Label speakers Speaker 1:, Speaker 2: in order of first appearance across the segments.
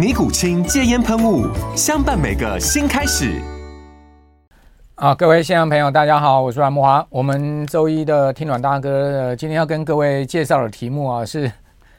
Speaker 1: 尼古清戒烟喷雾，相伴每个新开始。
Speaker 2: 啊，各位线上朋友，大家好，我是阮慕驊。我们周一的听阮大哥，今天要跟各位介绍的题目啊，是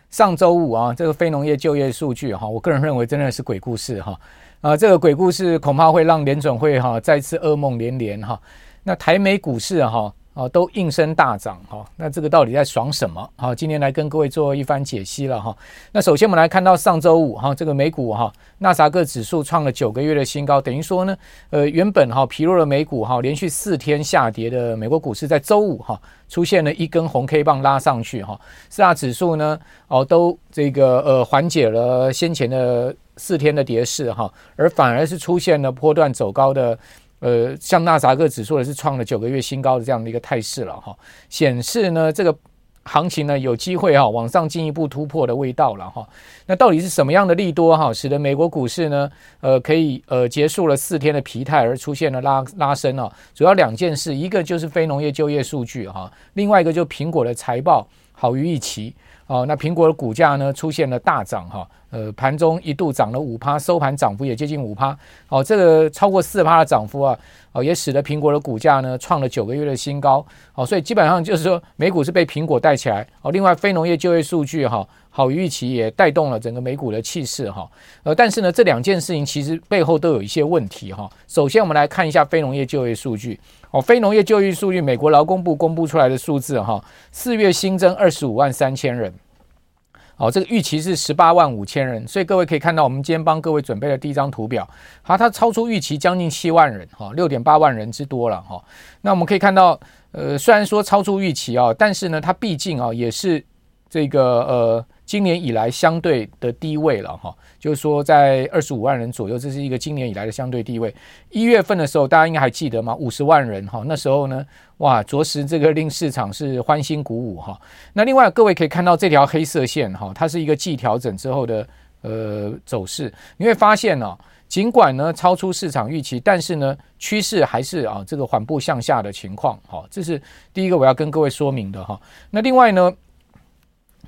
Speaker 2: 上周五啊，这个非农业就业数据哈，我个人认为真的是鬼故事哈。啊，这个鬼故事恐怕会让联准会哈再次噩梦连连哈。那台美股市哈。啊，都应声大涨哈，那这个到底在爽什么？好，今天来跟各位做一番解析了哈。那首先我们来看到上周五哈，这个美股哈，纳萨克指数创了九个月的新高，等于说呢，呃，原本哈疲弱的美股哈，连续四天下跌的美国股市在周五哈出现了一根红 K 棒拉上去哈，四大指数呢哦都这个呃缓解了先前的四天的跌势哈，而反而是出现了波段走高的。呃，像纳萨克指数的是创了九个月新高的这样的一个态势了哈，显示呢这个行情呢有机会哈往上进一步突破的味道了哈。那到底是什么样的利多哈，使得美国股市呢呃可以呃结束了四天的疲态而出现了拉拉升啊？主要两件事，一个就是非农业就业数据哈，另外一个就苹果的财报好于预期。哦，那苹果的股价呢出现了大涨哈，呃，盘中一度涨了五趴，收盘涨幅也接近五趴。哦，这个超过四趴的涨幅啊，哦，也使得苹果的股价呢创了九个月的新高。哦，所以基本上就是说，美股是被苹果带起来。哦，另外非农业就业数据哈好于预期，也带动了整个美股的气势哈。呃，但是呢，这两件事情其实背后都有一些问题哈。首先，我们来看一下非农业就业数据。哦，非农业就业数据，美国劳工部公布出来的数字哈，四月新增二十五万三千人。哦，这个预期是十八万五千人，所以各位可以看到，我们今天帮各位准备的第一张图表，好，它超出预期将近七万人，哈，六点八万人之多了，哈。那我们可以看到，呃，虽然说超出预期啊，但是呢，它毕竟啊也是这个呃。今年以来相对的低位了哈，就是说在二十五万人左右，这是一个今年以来的相对低位。一月份的时候，大家应该还记得吗？五十万人哈，那时候呢，哇，着实这个令市场是欢欣鼓舞哈。那另外各位可以看到这条黑色线哈，它是一个季调整之后的呃走势，你会发现呢，尽管呢超出市场预期，但是呢趋势还是啊这个缓步向下的情况哈，这是第一个我要跟各位说明的哈。那另外呢？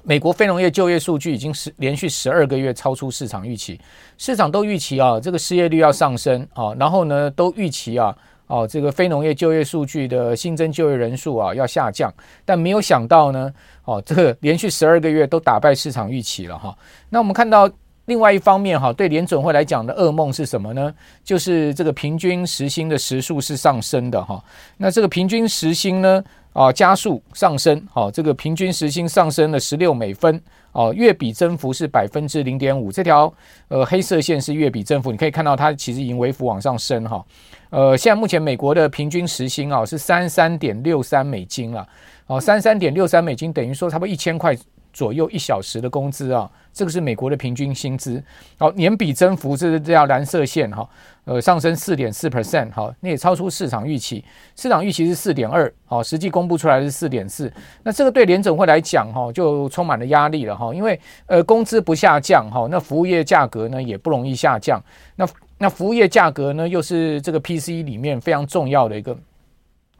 Speaker 2: 美国非农业就业数据已经是连续十二个月超出市场预期，市场都预期啊，这个失业率要上升啊，然后呢，都预期啊，哦，这个非农业就业数据的新增就业人数啊要下降，但没有想到呢，哦，这个连续十二个月都打败市场预期了哈。那我们看到另外一方面哈，对联准会来讲的噩梦是什么呢？就是这个平均时薪的时数是上升的哈。那这个平均时薪呢？啊，加速上升，好，这个平均时薪上升了十六美分，哦，月比增幅是百分之零点五，这条呃黑色线是月比增幅，你可以看到它其实已经微幅往上升哈，呃，现在目前美国的平均时薪啊是三三点六三美金了，哦，三三点六三美金等于说差不多一千块。左右一小时的工资啊，这个是美国的平均薪资。好，年比增幅这是这条蓝色线哈，呃，上升四点四 percent，哈，那也超出市场预期。市场预期是四点二，好，实际公布出来是四点四。那这个对联准会来讲哈，就充满了压力了哈，因为呃，工资不下降哈，那服务业价格呢也不容易下降。那那服务业价格呢，又是这个 PCE 里面非常重要的一个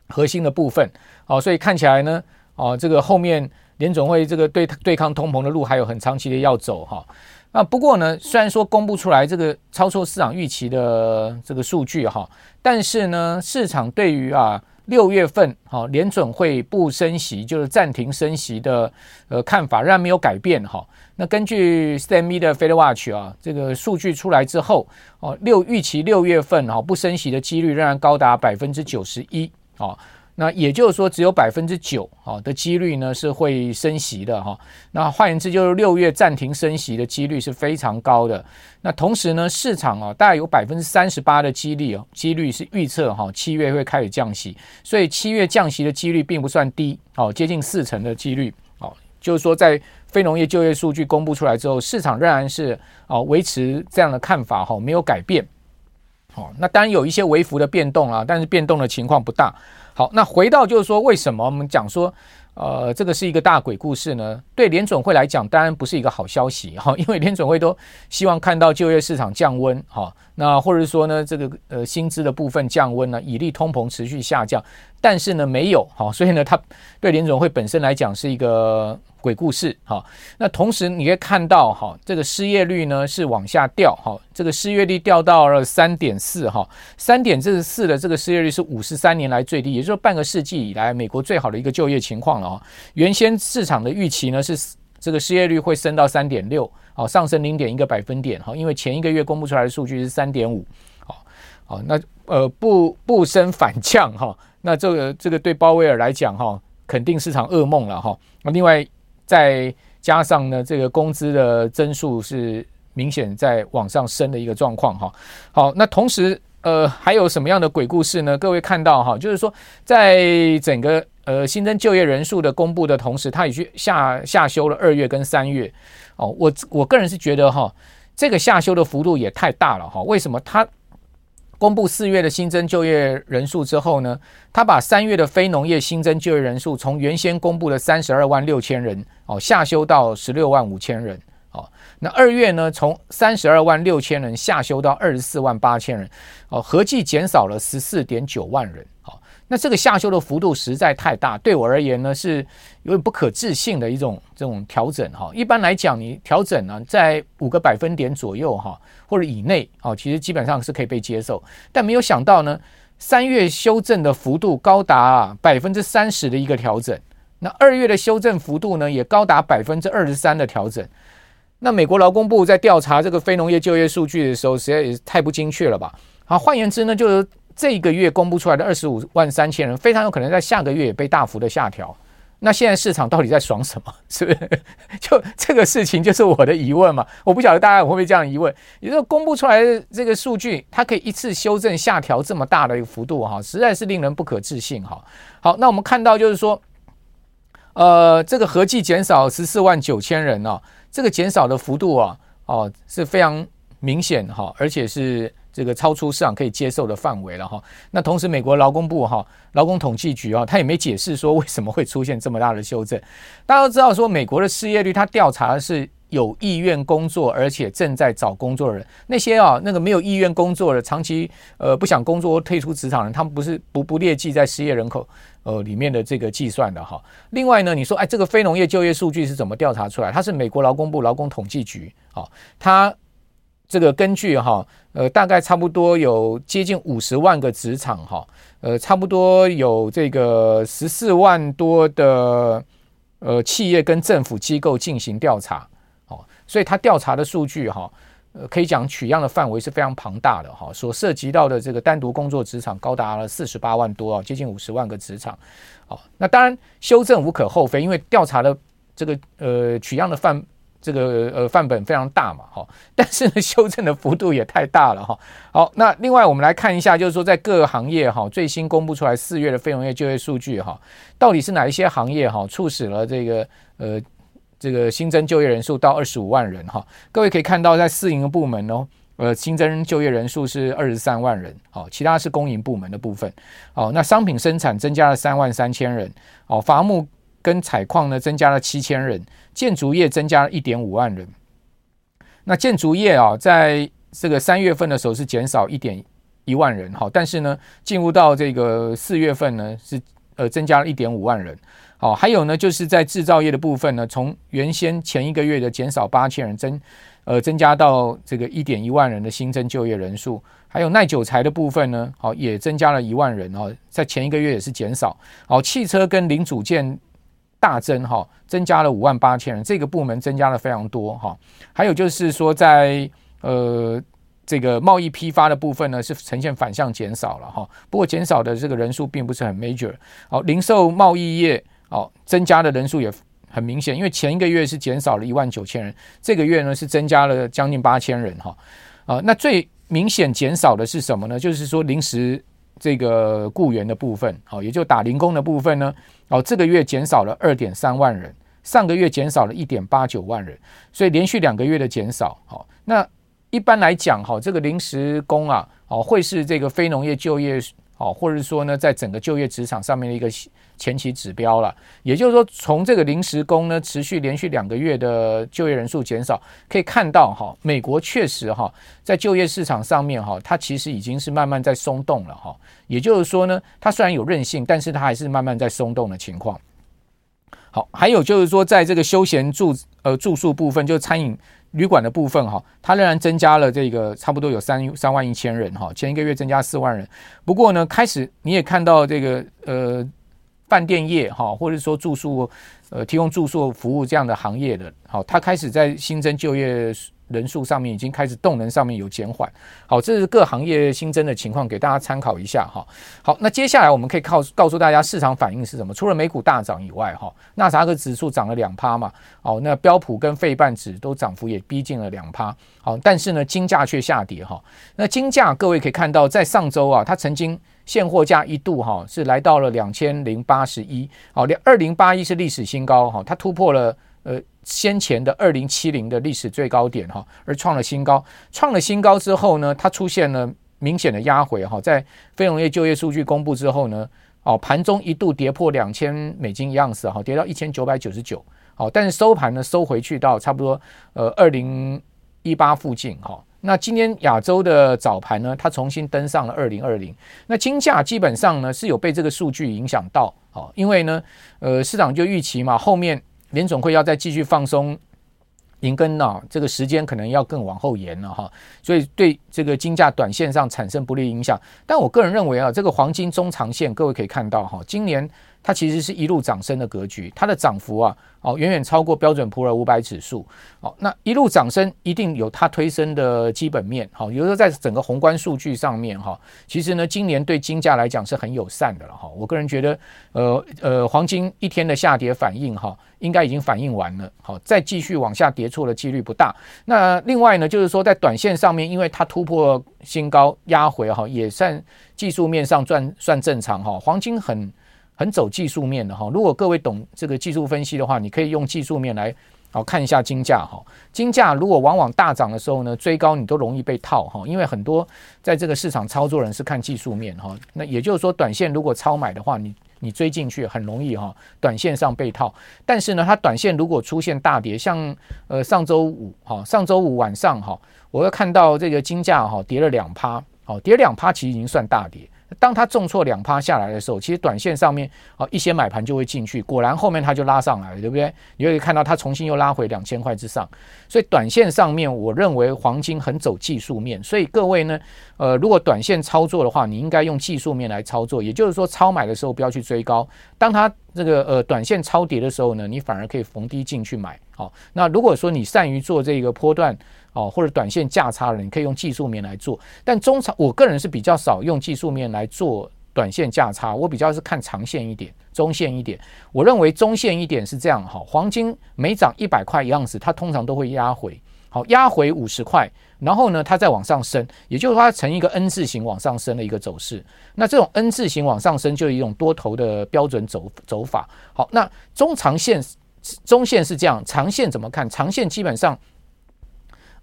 Speaker 2: 核心的部分。好，所以看起来呢，哦，这个后面。联总会这个对对抗通膨的路还有很长期的要走哈，那不过呢，虽然说公布出来这个超出市场预期的这个数据哈，但是呢，市场对于啊六月份哈联准会不升息，就是暂停升息的呃看法仍然没有改变哈。那根据 STME 的 FedWatch 啊，这个数据出来之后哦，六预期六月份哈不升息的几率仍然高达百分之九十一啊。那也就是说，只有百分之九啊的几率呢是会升息的哈。那换言之，就是六月暂停升息的几率是非常高的。那同时呢，市场啊大概有百分之三十八的几率哦，几率是预测哈七月会开始降息，所以七月降息的几率并不算低哦，接近四成的几率哦。就是说，在非农业就业数据公布出来之后，市场仍然是啊维持这样的看法哈，没有改变。好，那当然有一些微幅的变动啊，但是变动的情况不大。好，那回到就是说，为什么我们讲说，呃，这个是一个大鬼故事呢？对联准会来讲，当然不是一个好消息哈，因为联准会都希望看到就业市场降温哈，那或者说呢，这个呃薪资的部分降温呢，以利通膨持续下降，但是呢没有哈，所以呢，它对联总会本身来讲是一个。鬼故事，哈，那同时你可以看到，哈，这个失业率呢是往下掉，哈，这个失业率掉到了三点四，哈，三点四四的这个失业率是五十三年来最低，也就是半个世纪以来美国最好的一个就业情况了，哈。原先市场的预期呢是这个失业率会升到三点六，好，上升零点一个百分点，哈，因为前一个月公布出来的数据是三点五，好，好，那呃不不升反降，哈，那这个这个对鲍威尔来讲，哈，肯定是场噩梦了，哈，那另外。再加上呢，这个工资的增速是明显在往上升的一个状况哈。好，那同时呃还有什么样的鬼故事呢？各位看到哈，就是说在整个呃新增就业人数的公布的同时，它也去下下修了二月跟三月哦。我我个人是觉得哈，这个下修的幅度也太大了哈。为什么它？公布四月的新增就业人数之后呢，他把三月的非农业新增就业人数从原先公布的三十二万六千人哦，下修到十六万五千人哦。那二月呢，从三十二万六千人下修到二十四万八千人哦，合计减少了十四点九万人哦。那这个下修的幅度实在太大，对我而言呢是有点不可置信的一种这种调整哈。一般来讲，你调整呢在五个百分点左右哈或者以内啊，其实基本上是可以被接受。但没有想到呢，三月修正的幅度高达百分之三十的一个调整，那二月的修正幅度呢也高达百分之二十三的调整。那美国劳工部在调查这个非农业就业数据的时候，实在也是太不精确了吧？好，换言之呢，就是。这个月公布出来的二十五万三千人，非常有可能在下个月也被大幅的下调。那现在市场到底在爽什么？是不是？就这个事情就是我的疑问嘛？我不晓得大家会不会这样疑问。也就是公布出来的这个数据，它可以一次修正下调这么大的一个幅度哈，实在是令人不可置信哈。好，那我们看到就是说，呃，这个合计减少十四万九千人哦，这个减少的幅度啊，哦是非常明显哈，而且是。这个超出市场可以接受的范围了哈。那同时，美国劳工部哈劳工统计局啊，他也没解释说为什么会出现这么大的修正。大家都知道说，美国的失业率，他调查的是有意愿工作而且正在找工作的人。那些啊，那个没有意愿工作的、长期呃不想工作或退出职场的人，他们不是不不列记在失业人口呃里面的这个计算的哈。另外呢，你说哎，这个非农业就业数据是怎么调查出来？它是美国劳工部劳工统计局啊，它。这个根据哈，呃，大概差不多有接近五十万个职场哈，呃，差不多有这个十四万多的呃企业跟政府机构进行调查，哦，所以他调查的数据哈，呃，可以讲取样的范围是非常庞大的哈，所涉及到的这个单独工作职场高达了四十八万多啊，接近五十万个职场，哦，那当然修正无可厚非，因为调查的这个呃取样的范。这个呃范本非常大嘛，哈，但是呢，修正的幅度也太大了哈。好，那另外我们来看一下，就是说在各个行业哈，最新公布出来四月的非农业就业数据哈，到底是哪一些行业哈促使了这个呃这个新增就业人数到二十五万人哈？各位可以看到，在私营的部门哦，呃新增就业人数是二十三万人，哦，其他是公营部门的部分。哦，那商品生产增加了三万三千人，哦，伐木。跟采矿呢增加了七千人，建筑业增加了一点五万人。那建筑业啊，在这个三月份的时候是减少一点一万人，好，但是呢，进入到这个四月份呢是呃增加了一点五万人，好，还有呢就是在制造业的部分呢，从原先前一个月的减少八千人增呃增加到这个一点一万人的新增就业人数，还有耐久材的部分呢，好也增加了一万人哦，在前一个月也是减少，好汽车跟零组件大增哈，增加了五万八千人，这个部门增加了非常多哈，还有就是说在呃。这个贸易批发的部分呢，是呈现反向减少了哈，不过减少的这个人数并不是很 major。好，零售贸易业哦，增加的人数也很明显，因为前一个月是减少了一万九千人，这个月呢是增加了将近八千人哈。啊，那最明显减少的是什么呢？就是说临时这个雇员的部分，好，也就打零工的部分呢，哦，这个月减少了二点三万人，上个月减少了一点八九万人，所以连续两个月的减少，好，那。一般来讲，哈，这个临时工啊，哦，会是这个非农业就业，哦，或者说呢，在整个就业职场上面的一个前期指标了。也就是说，从这个临时工呢，持续连续两个月的就业人数减少，可以看到，哈，美国确实哈，在就业市场上面，哈，它其实已经是慢慢在松动了，哈。也就是说呢，它虽然有韧性，但是它还是慢慢在松动的情况。好，还有就是说，在这个休闲住呃住宿部分，就餐饮。旅馆的部分哈，它仍然增加了这个差不多有三三万一千人哈，前一个月增加四万人。不过呢，开始你也看到这个呃饭店业哈，或者说住宿呃提供住宿服务这样的行业的，好，它开始在新增就业。人数上面已经开始动能上面有减缓，好，这是各行业新增的情况，给大家参考一下哈。好，那接下来我们可以告告诉大家市场反应是什么？除了美股大涨以外，哈，纳斯达克指数涨了两趴嘛，好，那标普跟费半指都涨幅也逼近了两趴，好，但是呢，金价却下跌哈。那金价各位可以看到，在上周啊，它曾经现货价一度哈是来到了两千零八十一，好，两二零八一是历史新高哈，它突破了呃。先前的二零七零的历史最高点哈，而创了新高。创了新高之后呢，它出现了明显的压回哈。在非农业就业数据公布之后呢，哦，盘中一度跌破两千美金一盎司哈，跌到一千九百九十九。好，但是收盘呢收回去到差不多呃二零一八附近哈。那今天亚洲的早盘呢，它重新登上了二零二零。那金价基本上呢是有被这个数据影响到，好，因为呢呃市场就预期嘛后面。联总会要再继续放松银根呢，这个时间可能要更往后延了哈，所以对这个金价短线上产生不利影响。但我个人认为啊，这个黄金中长线，各位可以看到哈，今年它其实是一路涨升的格局，它的涨幅啊。哦，远远超过标准普尔五百指数。哦，那一路涨升一定有它推升的基本面。好，有时候在整个宏观数据上面，哈，其实呢，今年对金价来讲是很友善的了。哈，我个人觉得，呃呃，黄金一天的下跌反应，哈，应该已经反应完了。好，再继续往下跌错的几率不大。那另外呢，就是说在短线上面，因为它突破新高压回，哈，也算技术面上算算正常。哈，黄金很。很走技术面的哈，如果各位懂这个技术分析的话，你可以用技术面来好看一下金价哈。金价如果往往大涨的时候呢，追高你都容易被套哈，因为很多在这个市场操作人是看技术面哈。那也就是说，短线如果超买的话，你你追进去很容易哈，短线上被套。但是呢，它短线如果出现大跌，像呃上周五哈，上周五晚上哈，我又看到这个金价哈跌了两趴，好跌两趴其实已经算大跌。当它重挫两趴下来的时候，其实短线上面啊一些买盘就会进去，果然后面它就拉上来了，对不对？你会看到它重新又拉回两千块之上，所以短线上面我认为黄金很走技术面，所以各位呢，呃，如果短线操作的话，你应该用技术面来操作，也就是说超买的时候不要去追高，当它这个呃短线超跌的时候呢，你反而可以逢低进去买。好，那如果说你善于做这个波段。哦，或者短线价差的，你可以用技术面来做。但中长，我个人是比较少用技术面来做短线价差，我比较是看长线一点、中线一点。我认为中线一点是这样哈，黄金每涨一百块一盎司，它通常都会压回，好压回五十块，然后呢，它再往上升，也就是说它呈一个 N 字形往上升的一个走势。那这种 N 字形往上升，就是一种多头的标准走走法。好，那中长线、中线是这样，长线怎么看？长线基本上。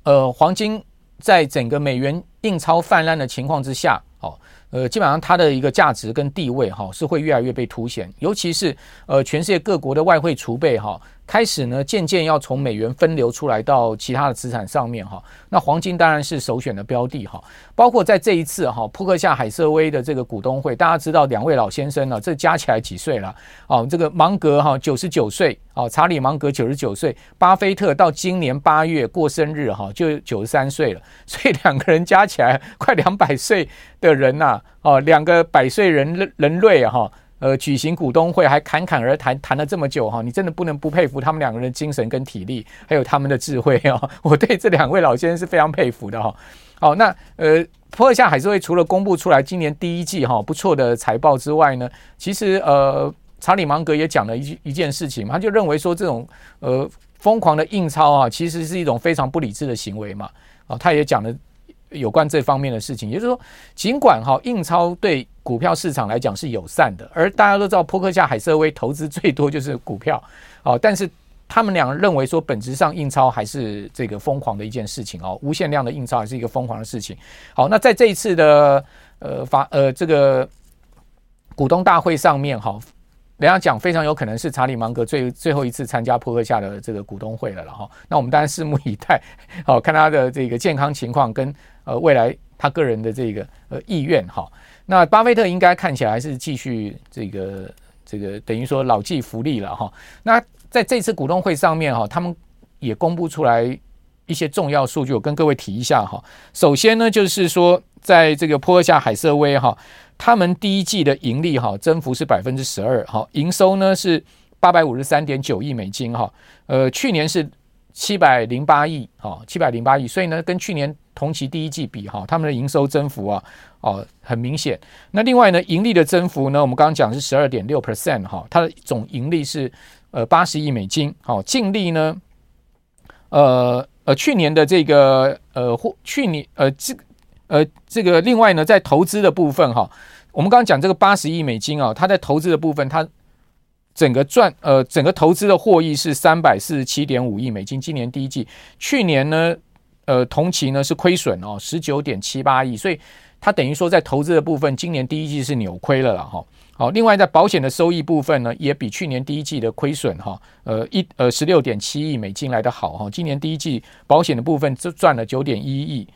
Speaker 2: 呃，黄金在整个美元印钞泛滥的情况之下，哦，呃，基本上它的一个价值跟地位哈、哦、是会越来越被凸显，尤其是呃全世界各国的外汇储备哈、哦、开始呢，渐渐要从美元分流出来到其他的资产上面哈。那黄金当然是首选的标的哈。包括在这一次哈，扑克夏海瑟威的这个股东会，大家知道两位老先生呢，这加起来几岁了？哦，这个芒格哈九十九岁，哦，查理芒格九十九岁，巴菲特到今年八月过生日哈，就九十三岁了。所以两个人加起来快两百岁的人呐，哦，两个百岁人人类哈。呃，举行股东会还侃侃而谈，谈了这么久哈，你真的不能不佩服他们两个人的精神跟体力，还有他们的智慧哦。我对这两位老先生是非常佩服的哈。好，那呃，波克夏海瑟威除了公布出来今年第一季哈不错的财报之外呢，其实呃，查理芒格也讲了一一件事情，他就认为说这种呃疯狂的印钞啊，其实是一种非常不理智的行为嘛。啊，他也讲了。有关这方面的事情，也就是说，尽管哈印钞对股票市场来讲是友善的，而大家都知道，波克夏海瑟威投资最多就是股票，哦，但是他们俩认为说，本质上印钞还是这个疯狂的一件事情哦，无限量的印钞还是一个疯狂的事情。好，那在这一次的呃法呃这个股东大会上面哈。人家讲非常有可能是查理芒格最最后一次参加波克夏的这个股东会了了哈，那我们当然拭目以待，好看他的这个健康情况跟呃未来他个人的这个呃意愿哈。那巴菲特应该看起来是继续这个这个等于说老骥伏枥了哈。那在这次股东会上面哈，他们也公布出来一些重要数据，我跟各位提一下哈。首先呢，就是说在这个波克夏海瑟威哈。他们第一季的盈利哈增幅是百分之十二哈，营收呢是八百五十三点九亿美金哈，呃去年是七百零八亿哈，七百零八亿，所以呢跟去年同期第一季比哈，他们的营收增幅啊哦很明显。那另外呢盈利的增幅呢，我们刚刚讲是十二点六 percent 哈，它的总盈利是呃八十亿美金，好净利呢呃呃去年的这个呃或去年呃这。呃，这个另外呢，在投资的部分哈，我们刚刚讲这个八十亿美金啊，它在投资的部分，它整个赚呃整个投资的获益是三百四十七点五亿美金，今年第一季，去年呢，呃同期呢是亏损哦，十九点七八亿，所以它等于说在投资的部分，今年第一季是扭亏了了哈。好，另外在保险的收益部分呢，也比去年第一季的亏损哈，呃一呃十六点七亿美金来的好哈，今年第一季保险的部分就赚了九点一亿。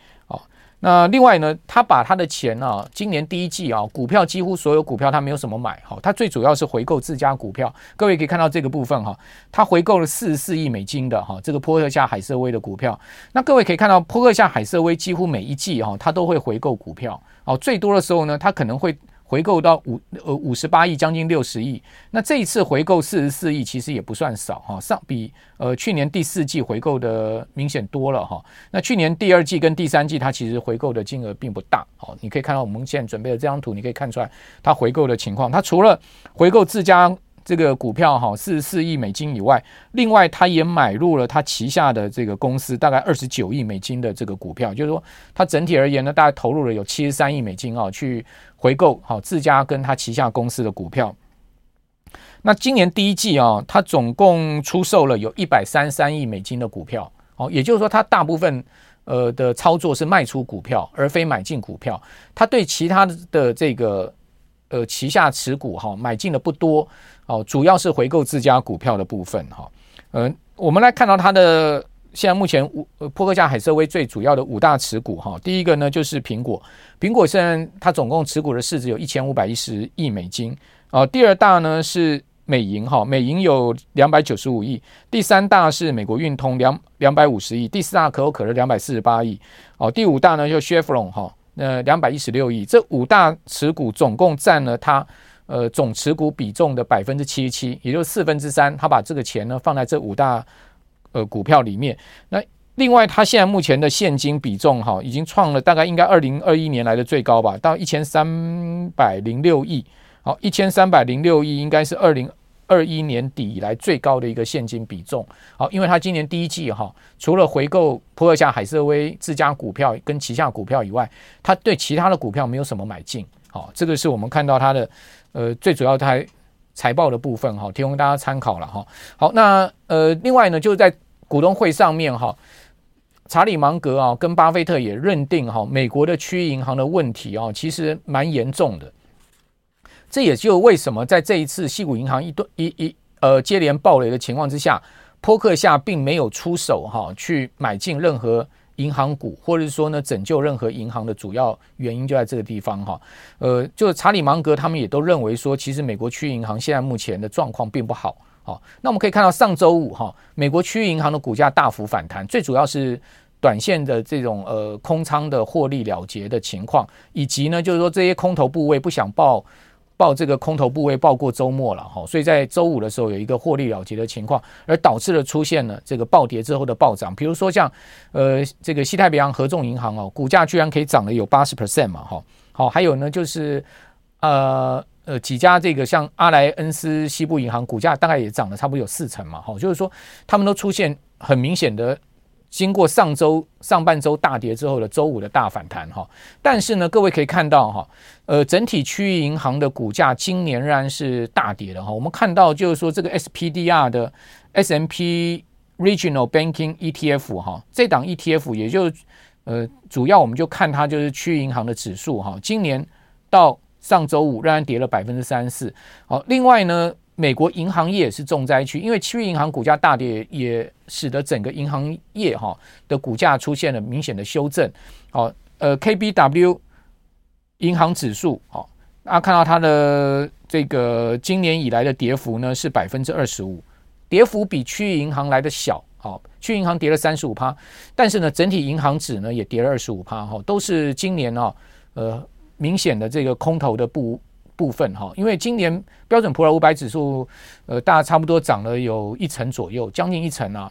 Speaker 2: 那另外呢，他把他的钱啊，今年第一季啊，股票几乎所有股票他没有什么买，哈，他最主要是回购自家股票。各位可以看到这个部分哈，他回购了四十四亿美金的哈，这个波克夏海瑟威的股票。那各位可以看到，波克夏海瑟威几乎每一季哈，他都会回购股票，哦，最多的时候呢，他可能会。回购到五呃五十八亿，将近六十亿。那这一次回购四十四亿，其实也不算少哈，上比呃去年第四季回购的明显多了哈。那去年第二季跟第三季，它其实回购的金额并不大。好，你可以看到我们现在准备的这张图，你可以看出来它回购的情况。它除了回购自家。这个股票哈，四十四亿美金以外，另外他也买入了他旗下的这个公司，大概二十九亿美金的这个股票，就是说，他整体而言呢，大概投入了有七十三亿美金啊，去回购好自家跟他旗下公司的股票。那今年第一季啊，他总共出售了有一百三十三亿美金的股票，哦，也就是说，他大部分呃的操作是卖出股票，而非买进股票。他对其他的这个。呃，旗下持股哈，买进的不多哦，主要是回购自家股票的部分哈。呃，我们来看到它的现在目前五波克夏海瑟威最主要的五大持股哈，第一个呢就是苹果，苹果虽然它总共持股的市值有一千五百一十亿美金啊，第二大呢是美银哈，美银有两百九十五亿，第三大是美国运通两两百五十亿，第四大可口可乐两百四十八亿哦，第五大呢就 Chevron 哈。呃，两百一十六亿，这五大持股总共占了它呃总持股比重的百分之七十七，也就是四分之三。他把这个钱呢放在这五大呃股票里面。那另外，他现在目前的现金比重哈，已经创了大概应该二零二一年来的最高吧，到一千三百零六亿。好，一千三百零六亿应该是二零。二一年底以来最高的一个现金比重，好，因为他今年第一季哈，除了回购波克夏海瑟威自家股票跟旗下股票以外，他对其他的股票没有什么买进，好，这个是我们看到他的呃最主要的财财报的部分哈，提供大家参考了哈。好，那呃另外呢，就是在股东会上面哈，查理芒格啊跟巴菲特也认定哈，美国的区域银行的问题啊，其实蛮严重的。这也就为什么在这一次西谷银行一顿一一呃接连暴雷的情况之下，波克夏并没有出手哈，去买进任何银行股，或者是说呢拯救任何银行的主要原因就在这个地方哈。呃，就查理芒格他们也都认为说，其实美国区银行现在目前的状况并不好。好，那我们可以看到上周五哈，美国区域银行的股价大幅反弹，最主要是短线的这种呃空仓的获利了结的情况，以及呢就是说这些空头部位不想报。报这个空头部位报过周末了哈，所以在周五的时候有一个获利了结的情况，而导致了出现了这个暴跌之后的暴涨。比如说像呃这个西太平洋合众银行哦，股价居然可以涨了有八十 percent 嘛哈。好，还有呢就是呃呃几家这个像阿莱恩斯西部银行股价大概也涨了差不多有四成嘛哈，就是说他们都出现很明显的。经过上周上半周大跌之后的周五的大反弹哈，但是呢，各位可以看到哈，呃，整体区域银行的股价今年仍然是大跌的哈。我们看到就是说这个 SPDR 的 SMP Regional Banking ETF 哈，这档 ETF 也就呃主要我们就看它就是区域银行的指数哈，今年到上周五仍然跌了百分之三四。好，另外呢。美国银行业也是重灾区，因为区域银行股价大跌，也使得整个银行业哈的股价出现了明显的修正。好，呃，KBW 银行指数，好，大家看到它的这个今年以来的跌幅呢是百分之二十五，跌幅比区域银行来的小。好，区域银行跌了三十五趴，但是呢，整体银行指呢也跌了二十五趴，哈，都是今年啊，呃，明显的这个空头的不。部分哈，因为今年标准普尔五百指数，呃，大概差不多涨了有一成左右，将近一成啊。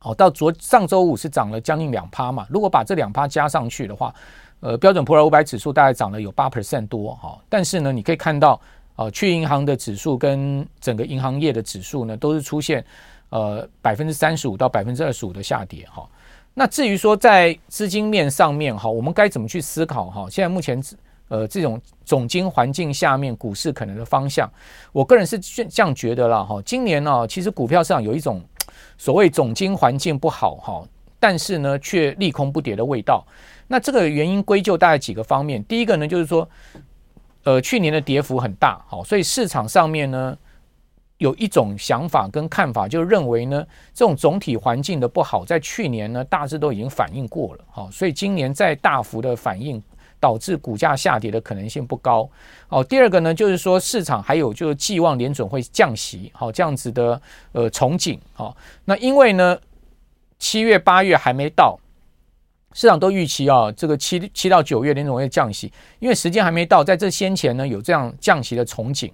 Speaker 2: 好，到昨上周五是涨了将近两趴嘛。如果把这两趴加上去的话，呃，标准普尔五百指数大概涨了有八 percent 多哈。但是呢，你可以看到，呃，去银行的指数跟整个银行业的指数呢，都是出现呃百分之三十五到百分之二十五的下跌哈。那至于说在资金面上面哈，我们该怎么去思考哈？现在目前呃，这种总经环境下面，股市可能的方向，我个人是这样觉得了哈。今年呢，其实股票市场有一种所谓总经环境不好哈，但是呢却利空不跌的味道。那这个原因归咎大概几个方面。第一个呢，就是说，呃，去年的跌幅很大，好，所以市场上面呢有一种想法跟看法，就认为呢，这种总体环境的不好，在去年呢大致都已经反映过了，好，所以今年再大幅的反应。导致股价下跌的可能性不高。好，第二个呢，就是说市场还有就是寄望联准会降息，好，这样子的呃憧憬。好，那因为呢七月八月还没到，市场都预期啊这个七七到九月联准会降息，因为时间还没到，在这先前呢有这样降息的憧憬，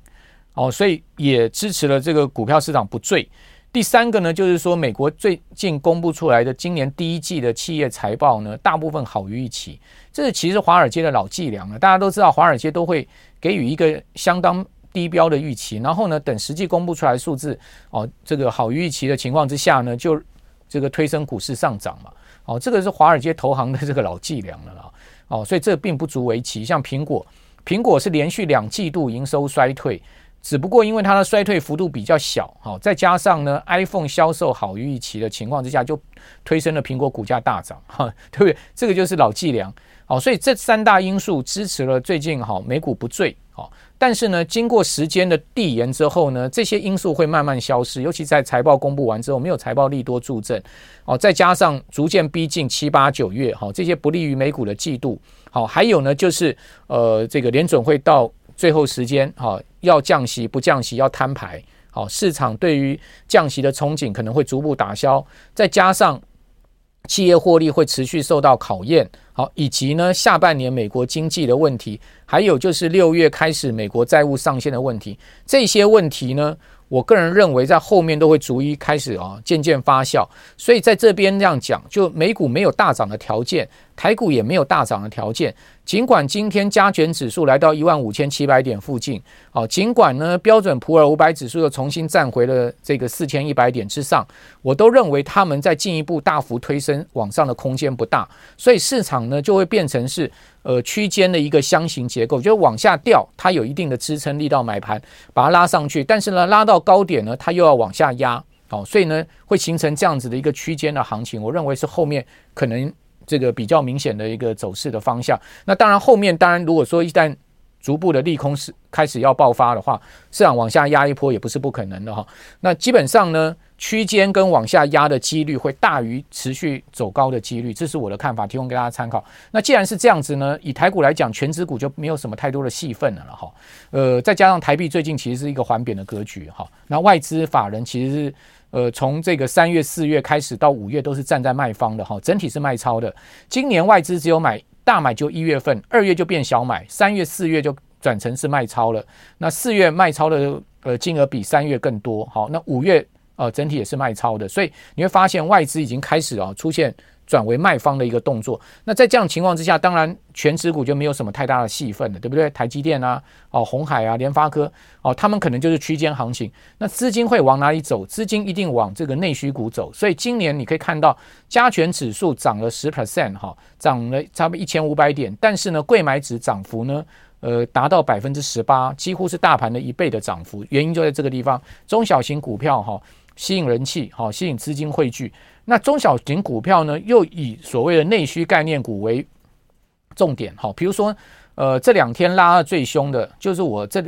Speaker 2: 哦，所以也支持了这个股票市场不坠。第三个呢，就是说美国最近公布出来的今年第一季的企业财报呢，大部分好于预期。这是其实华尔街的老伎俩了。大家都知道，华尔街都会给予一个相当低标的预期，然后呢，等实际公布出来数字哦，这个好于预期的情况之下呢，就这个推升股市上涨嘛。哦，这个是华尔街投行的这个老伎俩了啦。哦，所以这并不足为奇。像苹果，苹果是连续两季度营收衰退。只不过因为它的衰退幅度比较小，好，再加上呢，iPhone 销售好于预期的情况之下，就推升了苹果股价大涨，哈，对不对？这个就是老伎俩，好，所以这三大因素支持了最近好美股不坠，好，但是呢，经过时间的递延之后呢，这些因素会慢慢消失，尤其在财报公布完之后，没有财报利多助阵，哦，再加上逐渐逼近七八九月，好，这些不利于美股的季度，好，还有呢，就是呃，这个联准会到。最后时间，好，要降息不降息要摊牌，好，市场对于降息的憧憬可能会逐步打消，再加上企业获利会持续受到考验，好，以及呢下半年美国经济的问题，还有就是六月开始美国债务上限的问题，这些问题呢，我个人认为在后面都会逐一开始啊渐渐发酵，所以在这边这样讲，就美股没有大涨的条件。台股也没有大涨的条件，尽管今天加权指数来到一万五千七百点附近，好，尽管呢标准普尔五百指数又重新站回了这个四千一百点之上，我都认为他们在进一步大幅推升往上的空间不大，所以市场呢就会变成是呃区间的一个箱型结构，就往下掉，它有一定的支撑力道买盘把它拉上去，但是呢拉到高点呢它又要往下压，好，所以呢会形成这样子的一个区间的行情，我认为是后面可能。这个比较明显的一个走势的方向。那当然，后面当然如果说一旦逐步的利空是开始要爆发的话，市场往下压一波也不是不可能的哈。那基本上呢，区间跟往下压的几率会大于持续走高的几率，这是我的看法，提供给大家参考。那既然是这样子呢，以台股来讲，全指股就没有什么太多的戏份了了哈。呃，再加上台币最近其实是一个缓贬的格局哈。那外资法人其实是呃从这个三月四月开始到五月都是站在卖方的哈，整体是卖超的。今年外资只有买大买就一月份，二月就变小买，三月四月就转成是卖超了。那四月卖超的呃金额比三月更多，好，那五月。呃，整体也是卖超的，所以你会发现外资已经开始啊出现转为卖方的一个动作。那在这样情况之下，当然权值股就没有什么太大的戏份了，对不对？台积电啊，哦，鸿海啊，联发科，哦，他们可能就是区间行情。那资金会往哪里走？资金一定往这个内需股走。所以今年你可以看到加权指数涨了十 percent 哈，涨了差不多一千五百点，但是呢，柜买指涨幅呢，呃，达到百分之十八，几乎是大盘的一倍的涨幅。原因就在这个地方，中小型股票哈。吸引人气，好吸引资金汇聚。那中小型股票呢，又以所谓的内需概念股为重点，好，比如说，呃，这两天拉的最凶的，就是我这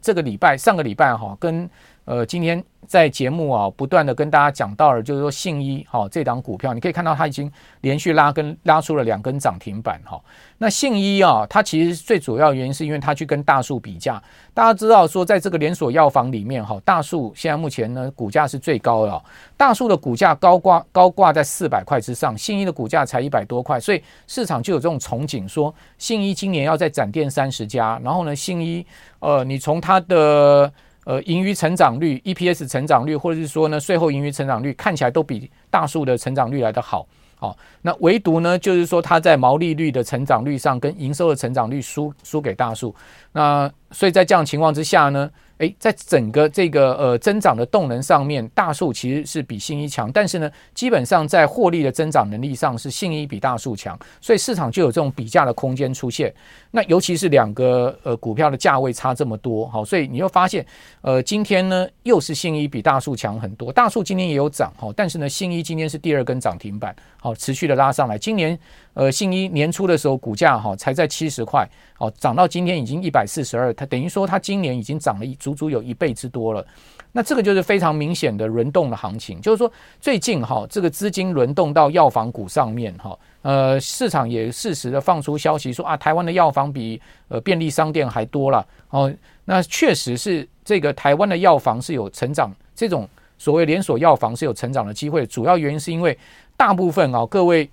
Speaker 2: 这个礼拜、上个礼拜哈，跟呃今天。在节目啊，不断的跟大家讲到了，就是说信一哈这档股票，你可以看到它已经连续拉根拉出了两根涨停板哈。那信一啊，它其实最主要原因是因为它去跟大树比价。大家知道说，在这个连锁药房里面哈，大树现在目前呢股价是最高的，大树的股价高挂高挂在四百块之上，信一的股价才一百多块，所以市场就有这种憧憬，说信一今年要再展店三十家，然后呢，信一呃，你从它的呃，盈余成长率、EPS 成长率，或者是说呢，税后盈余成长率，看起来都比大数的成长率来的好。好，那唯独呢，就是说它在毛利率的成长率上，跟营收的成长率输输给大数。那所以在这样情况之下呢，诶，在整个这个呃增长的动能上面，大树其实是比信一强，但是呢，基本上在获利的增长能力上是信一比大树强，所以市场就有这种比价的空间出现。那尤其是两个呃股票的价位差这么多，好，所以你会发现，呃，今天呢又是信一比大树强很多，大树今天也有涨，好，但是呢，信一今天是第二根涨停板，好，持续的拉上来。今年呃信一年初的时候股价哈才在七十块，好，涨到今天已经一百四十二，它等于说它今年已经涨了一足足有一倍之多了。那这个就是非常明显的轮动的行情，就是说最近哈这个资金轮动到药房股上面哈，呃市场也适时的放出消息说啊，台湾的药房比呃便利商店还多了哦。那确实是这个台湾的药房是有成长，这种所谓连锁药房是有成长的机会，主要原因是因为大部分啊各位。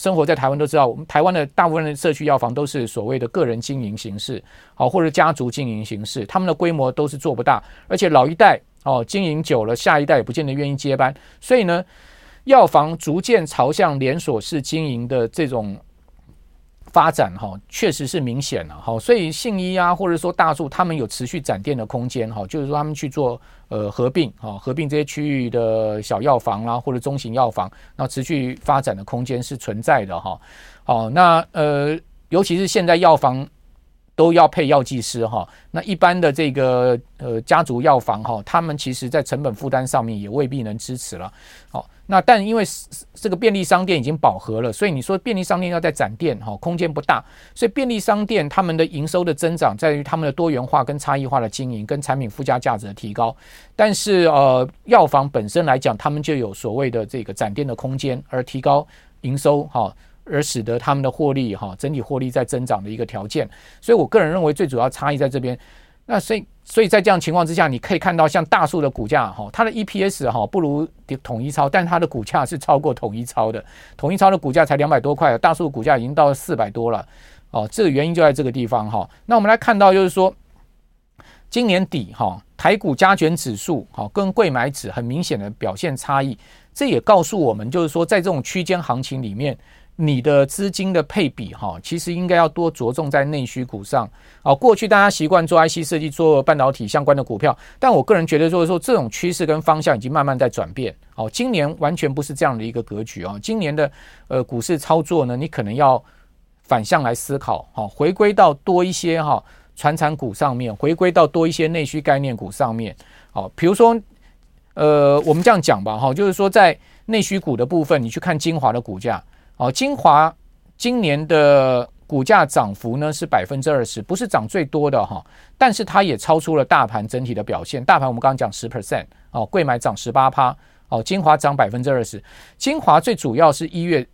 Speaker 2: 生活在台湾都知道，我们台湾的大部分的社区药房都是所谓的个人经营形式，好，或者家族经营形式，他们的规模都是做不大，而且老一代哦经营久了，下一代也不见得愿意接班，所以呢，药房逐渐朝向连锁式经营的这种。发展哈，确实是明显了哈，所以信一啊，或者说大树，他们有持续展店的空间哈，就是说他们去做呃合并哈，合并这些区域的小药房啦，或者中型药房，那持续发展的空间是存在的哈。好，那呃，尤其是现在药房都要配药剂师哈，那一般的这个呃家族药房哈，他们其实在成本负担上面也未必能支持了。好。那但因为这个便利商店已经饱和了，所以你说便利商店要再展店哈，空间不大，所以便利商店他们的营收的增长在于他们的多元化跟差异化的经营跟产品附加价值的提高。但是呃，药房本身来讲，他们就有所谓的这个展店的空间，而提高营收哈，而使得他们的获利哈，整体获利在增长的一个条件。所以我个人认为最主要差异在这边。那所以，所以在这样情况之下，你可以看到像大树的股价哈，它的 EPS 哈不如统一超，但它的股价是超过统一超的。统一超的股价才两百多块，大树股价已经到了四百多了。哦，这个原因就在这个地方哈。那我们来看到就是说，今年底哈台股加权指数哈跟柜买指很明显的表现差异，这也告诉我们就是说，在这种区间行情里面。你的资金的配比哈，其实应该要多着重在内需股上。啊，过去大家习惯做 IC 设计、做半导体相关的股票，但我个人觉得就是说，这种趋势跟方向已经慢慢在转变。哦，今年完全不是这样的一个格局啊！今年的呃股市操作呢，你可能要反向来思考，哈，回归到多一些哈传产股上面，回归到多一些内需概念股上面。好，比如说，呃，我们这样讲吧，哈，就是说在内需股的部分，你去看精华的股价。哦，精华今年的股价涨幅呢是百分之二十，不是涨最多的哈，但是它也超出了大盘整体的表现。大盘我们刚刚讲十 percent，哦，贵买涨十八趴，哦，精华涨百分之二十。精华最主要是一月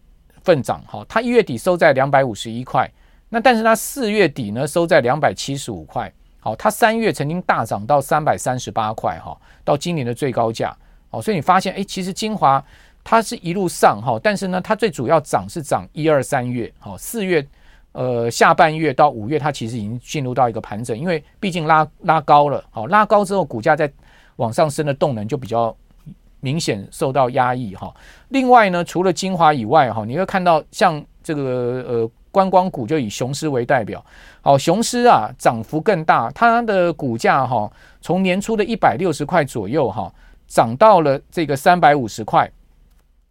Speaker 2: 份涨，哈，它一月底收在两百五十一块，那但是它四月底呢收在两百七十五块，好，它三月曾经大涨到三百三十八块，哈，到今年的最高价，哦，所以你发现，哎，其实精华它是一路上，哈，但是呢，它最主要涨是涨一二三月，好，四月。呃，下半月到五月，它其实已经进入到一个盘整，因为毕竟拉拉高了，好，拉高之后，股价在往上升的动能就比较明显受到压抑哈。另外呢，除了精华以外哈，你会看到像这个呃观光股，就以雄狮为代表，好，雄狮啊涨幅更大，它的股价哈从年初的一百六十块左右哈，涨到了这个三百五十块，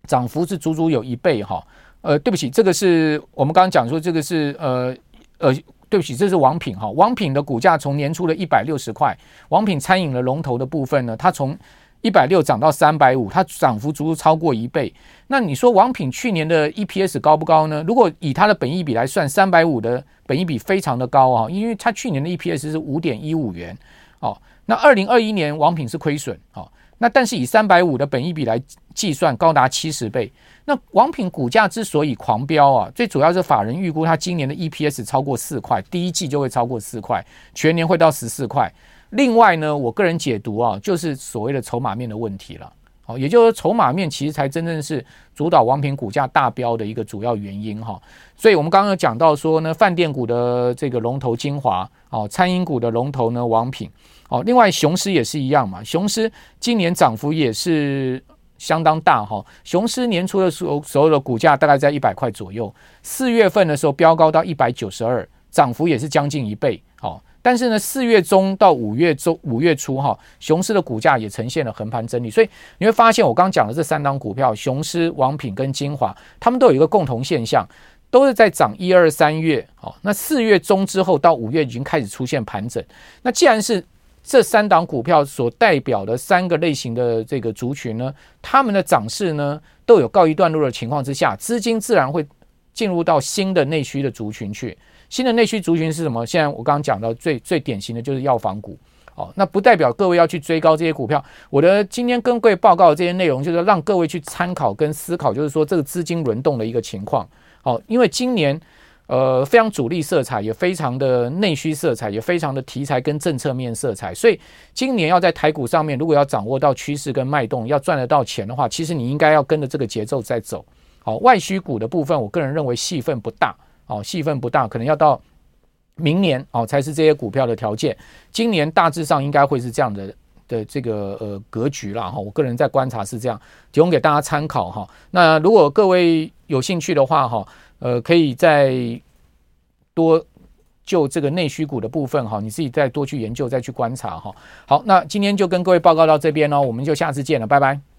Speaker 2: 涨幅是足足有一倍哈。呃，对不起，这个是我们刚刚讲说，这个是呃呃，对不起，这是王品哈。王品的股价从年初的一百六十块，王品餐饮的龙头的部分呢，它从一百六涨到三百五，它涨幅足足超过一倍。那你说王品去年的 EPS 高不高呢？如果以它的本益比来算，三百五的本益比非常的高啊，因为它去年的 EPS 是五点一五元哦。那二零二一年王品是亏损哦。那但是以三百五的本益比来计算，高达七十倍。那王品股价之所以狂飙啊，最主要是法人预估它今年的 EPS 超过四块，第一季就会超过四块，全年会到十四块。另外呢，我个人解读啊，就是所谓的筹码面的问题了。哦，也就是说筹码面其实才真正是主导王品股价大飙的一个主要原因哈。所以我们刚刚有讲到说呢，饭店股的这个龙头精华，哦，餐饮股的龙头呢王品。哦，另外雄狮也是一样嘛，雄狮今年涨幅也是相当大哈。雄狮年初的时候，所有的股价大概在一百块左右，四月份的时候飙高到一百九十二，涨幅也是将近一倍。好，但是呢，四月中到五月中五月初哈，雄狮的股价也呈现了横盘整理。所以你会发现，我刚讲的这三档股票，雄狮、王品跟精华，他们都有一个共同现象，都是在涨一二三月。好，那四月中之后到五月已经开始出现盘整。那既然是这三档股票所代表的三个类型的这个族群呢，他们的涨势呢都有告一段落的情况之下，资金自然会进入到新的内需的族群去。新的内需族群是什么？现在我刚刚讲到最最典型的就是药房股。哦，那不代表各位要去追高这些股票。我的今天跟各位报告的这些内容，就是让各位去参考跟思考，就是说这个资金轮动的一个情况。哦，因为今年。呃，非常主力色彩，也非常的内需色彩，也非常的题材跟政策面色彩。所以今年要在台股上面，如果要掌握到趋势跟脉动，要赚得到钱的话，其实你应该要跟着这个节奏在走。好，外需股的部分，我个人认为戏份不大。哦，戏份不大，可能要到明年哦才是这些股票的条件。今年大致上应该会是这样的的这个呃格局啦。哈。我个人在观察是这样，提供给大家参考哈。那如果各位有兴趣的话哈。呃，可以再多就这个内需股的部分哈，你自己再多去研究，再去观察哈。好，那今天就跟各位报告到这边喽，我们就下次见了，拜拜。